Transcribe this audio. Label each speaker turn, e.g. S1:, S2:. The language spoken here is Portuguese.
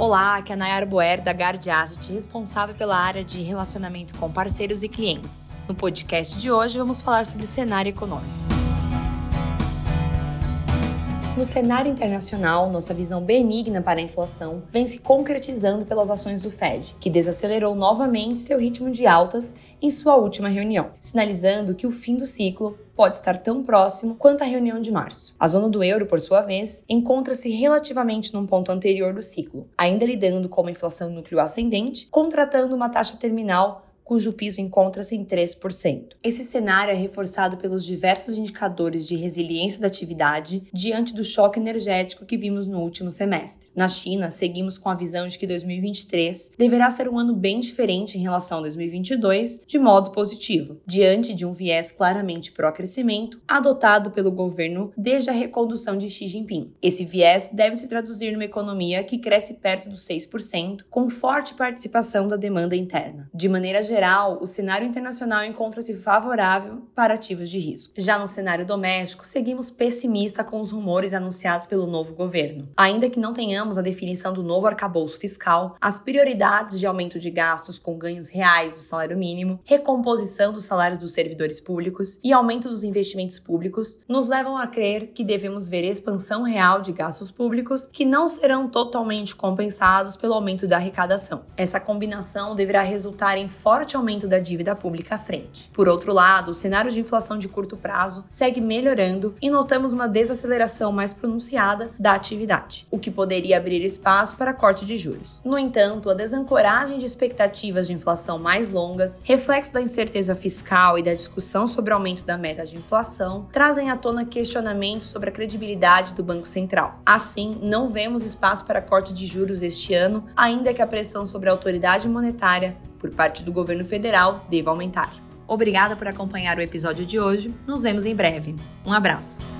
S1: Olá, aqui é a Nayara Boer, da Guard Asset, responsável pela área de relacionamento com parceiros e clientes. No podcast de hoje, vamos falar sobre cenário econômico. No cenário internacional, nossa visão benigna para a inflação vem se concretizando pelas ações do Fed, que desacelerou novamente seu ritmo de altas em sua última reunião, sinalizando que o fim do ciclo pode estar tão próximo quanto a reunião de março. A zona do euro, por sua vez, encontra-se relativamente num ponto anterior do ciclo, ainda lidando com uma inflação núcleo ascendente, contratando uma taxa terminal cujo piso encontra-se em 3%. Esse cenário é reforçado pelos diversos indicadores de resiliência da atividade diante do choque energético que vimos no último semestre. Na China, seguimos com a visão de que 2023 deverá ser um ano bem diferente em relação a 2022, de modo positivo, diante de um viés claramente pró-crescimento adotado pelo governo desde a recondução de Xi Jinping. Esse viés deve se traduzir numa economia que cresce perto dos 6%, com forte participação da demanda interna. De maneira geral, geral, o cenário internacional encontra-se favorável para ativos de risco. Já no cenário doméstico, seguimos pessimista com os rumores anunciados pelo novo governo. Ainda que não tenhamos a definição do novo arcabouço fiscal, as prioridades de aumento de gastos com ganhos reais do salário mínimo, recomposição dos salários dos servidores públicos e aumento dos investimentos públicos nos levam a crer que devemos ver expansão real de gastos públicos que não serão totalmente compensados pelo aumento da arrecadação. Essa combinação deverá resultar em forte forte aumento da dívida pública à frente. Por outro lado, o cenário de inflação de curto prazo segue melhorando e notamos uma desaceleração mais pronunciada da atividade, o que poderia abrir espaço para corte de juros. No entanto, a desancoragem de expectativas de inflação mais longas, reflexo da incerteza fiscal e da discussão sobre o aumento da meta de inflação, trazem à tona questionamentos sobre a credibilidade do Banco Central. Assim, não vemos espaço para corte de juros este ano, ainda que a pressão sobre a autoridade monetária por parte do governo federal deva aumentar. Obrigada por acompanhar o episódio de hoje. Nos vemos em breve. Um abraço.